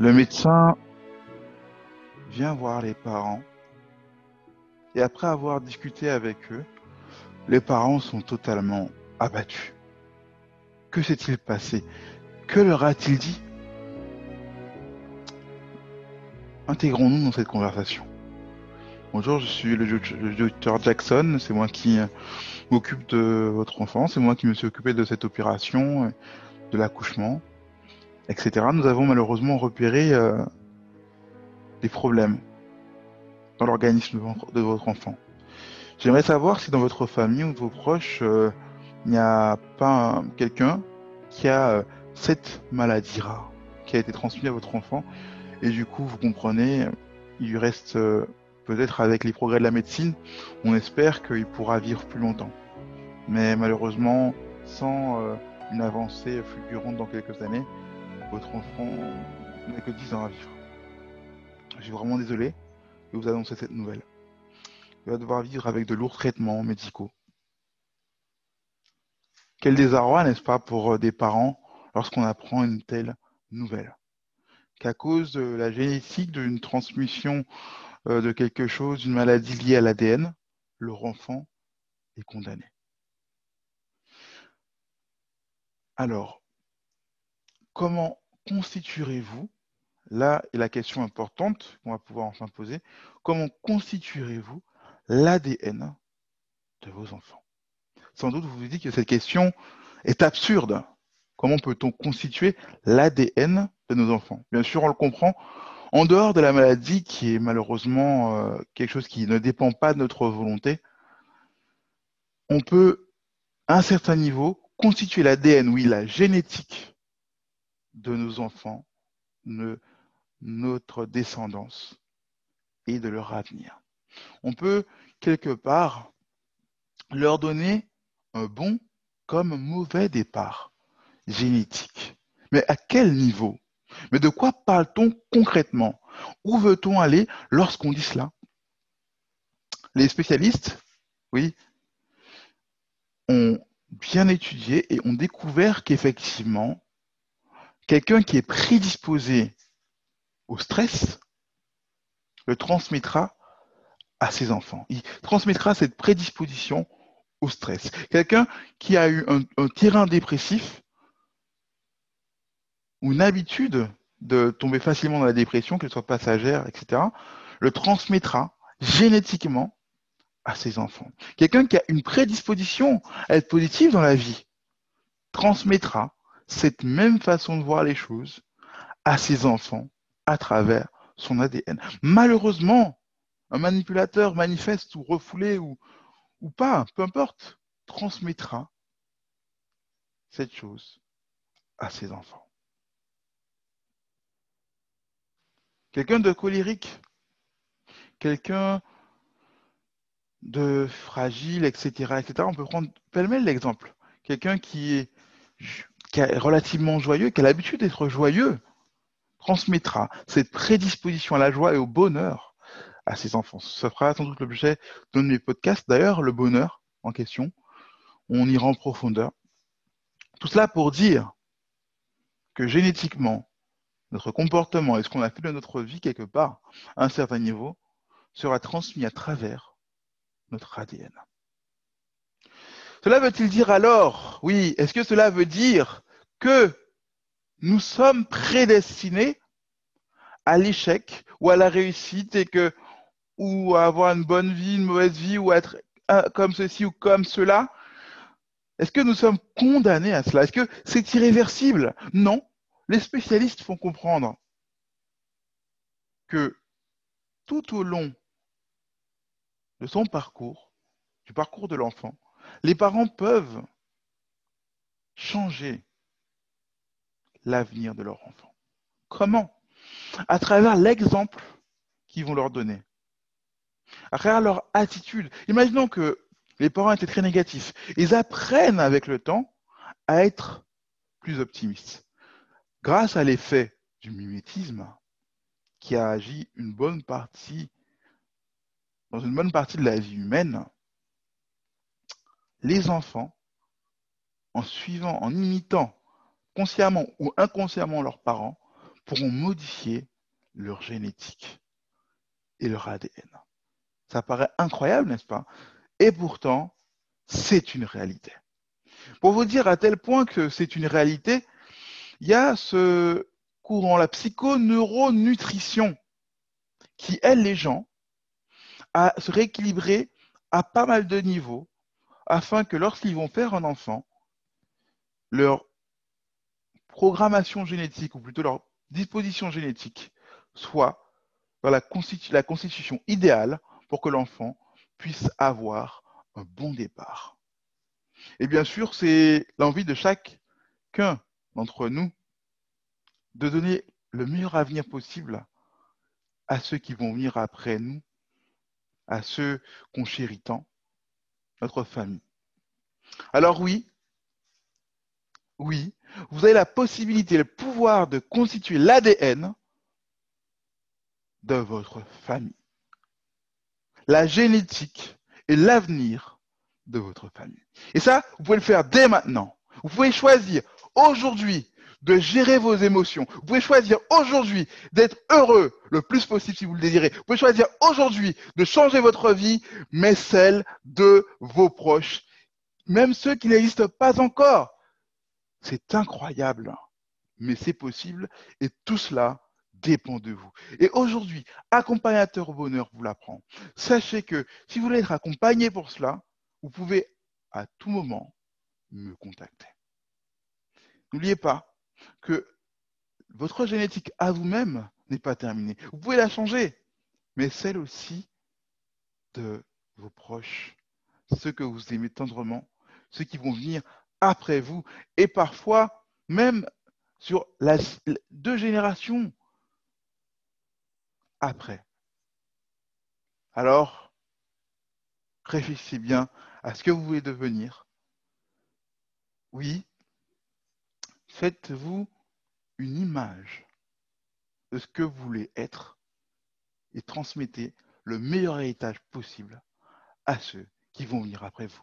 Le médecin vient voir les parents et après avoir discuté avec eux, les parents sont totalement abattus. Que s'est-il passé? Que leur a-t-il dit? Intégrons-nous dans cette conversation. Bonjour, je suis le, docteur Jackson, c'est moi qui m'occupe de votre enfant, c'est moi qui me suis occupé de cette opération, de l'accouchement etc., nous avons malheureusement repéré euh, des problèmes dans l'organisme de votre enfant. J'aimerais savoir si dans votre famille ou de vos proches, euh, il n'y a pas quelqu'un qui a euh, cette maladie rare qui a été transmise à votre enfant. Et du coup, vous comprenez, il reste peut-être avec les progrès de la médecine, on espère qu'il pourra vivre plus longtemps. Mais malheureusement, sans une avancée fulgurante dans quelques années, votre enfant n'a que 10 ans à vivre. Je suis vraiment désolé de vous annoncer cette nouvelle. Il va devoir vivre avec de lourds traitements médicaux. Quel désarroi, n'est-ce pas, pour euh, des parents lorsqu'on apprend une telle nouvelle? Qu'à cause de la génétique d'une transmission euh, de quelque chose, d'une maladie liée à l'ADN, leur enfant est condamné. Alors, comment constituerez-vous Là est la question importante qu'on va pouvoir enfin poser. Comment constituerez-vous l'ADN de vos enfants? Sans doute, vous vous dites que cette question est absurde. Comment peut-on constituer l'ADN de nos enfants? Bien sûr, on le comprend. En dehors de la maladie, qui est malheureusement euh, quelque chose qui ne dépend pas de notre volonté, on peut, à un certain niveau, constituer l'ADN, oui, la génétique de nos enfants, notre descendance et de leur avenir. On peut quelque part leur donner un bon comme mauvais départ génétique. Mais à quel niveau? Mais de quoi parle-t-on concrètement? Où veut-on aller lorsqu'on dit cela? Les spécialistes, oui, ont bien étudié et ont découvert qu'effectivement, Quelqu'un qui est prédisposé au stress le transmettra à ses enfants. Il transmettra cette prédisposition au stress. Quelqu'un qui a eu un, terrain dépressif ou une habitude de tomber facilement dans la dépression, qu'elle soit passagère, etc., le transmettra génétiquement à ses enfants. Quelqu'un qui a une prédisposition à être positif dans la vie transmettra cette même façon de voir les choses à ses enfants à travers son ADN. Malheureusement, un manipulateur manifeste ou refoulé ou, pas, peu importe, transmettra cette chose à ses enfants. Quelqu'un de colérique, quelqu'un de fragile, etc., etc. On peut prendre pêle-mêle l'exemple. Quelqu'un qui est qui est relativement joyeux, qui a l'habitude d'être joyeux, transmettra cette prédisposition à la joie et au bonheur à ses enfants. Ça fera sans doute l'objet d'un de mes podcasts. D'ailleurs, le bonheur en question, on ira en profondeur. Tout cela pour dire que génétiquement, notre comportement et ce qu'on a fait de notre vie quelque part, à un certain niveau, sera transmis à travers notre ADN. Cela veut-il dire alors, oui, est-ce que cela veut dire que nous sommes prédestinés à l'échec ou à la réussite ou à avoir une bonne vie, une mauvaise vie ou être comme ceci ou comme cela. Est-ce que nous sommes condamnés à cela? Est-ce que c'est irréversible? Non. Les spécialistes font comprendre que tout au long de son parcours, du parcours de l'enfant, les parents peuvent changer l'avenir de leur enfant. Comment? À travers l'exemple qu'ils vont leur donner, à travers leur attitude. Imaginons que les parents étaient très négatifs. Ils apprennent avec le temps à être plus optimistes. Grâce à l'effet du mimétisme qui a agi une bonne partie, dans une bonne partie de la vie humaine, les enfants, en suivant, en imitant consciemment ou inconsciemment leurs parents, pourront modifier leur génétique et leur ADN. Ça paraît incroyable, n'est-ce pas? Et pourtant, c'est une réalité. Pour vous dire à tel point que c'est une réalité, il y a ce courant, la psychoneuronutrition, qui aide les gens à se rééquilibrer à pas mal de niveaux afin que lorsqu'ils vont faire un enfant, leur programmation génétique, ou plutôt leur disposition génétique, soit dans la, constitution idéale pour que l'enfant puisse avoir un bon départ. Et bien sûr, c'est l'envie de chacun d'entre nous de donner le meilleur avenir possible à ceux qui vont venir après nous, à ceux qu'on chérit tant, notre famille. Alors oui, oui, vous avez la possibilité, le pouvoir de constituer l'ADN de votre famille. La génétique et l'avenir de votre famille. Et ça, vous pouvez le faire dès maintenant. Vous pouvez choisir aujourd'hui de gérer vos émotions. Vous pouvez choisir aujourd'hui d'être heureux le plus possible si vous le désirez. Vous pouvez choisir aujourd'hui de changer votre vie, mais celle de vos proches, même ceux qui n'existent pas encore. C'est incroyable, mais c'est possible et tout cela dépend de vous. Et aujourd'hui, accompagnateur au bonheur vous l'apprend. Sachez que si vous voulez être accompagné pour cela, vous pouvez à tout moment me contacter. N'oubliez pas, que votre génétique à vous-même n'est pas terminée. Vous pouvez la changer, mais celle aussi de vos proches, ceux que vous aimez tendrement, ceux qui vont venir après vous, et parfois même sur la, deux générations après. Alors, réfléchissez bien à ce que vous voulez devenir. Oui, Faites-vous une image de ce que vous voulez être et transmettez le meilleur héritage possible à ceux qui vont venir après vous.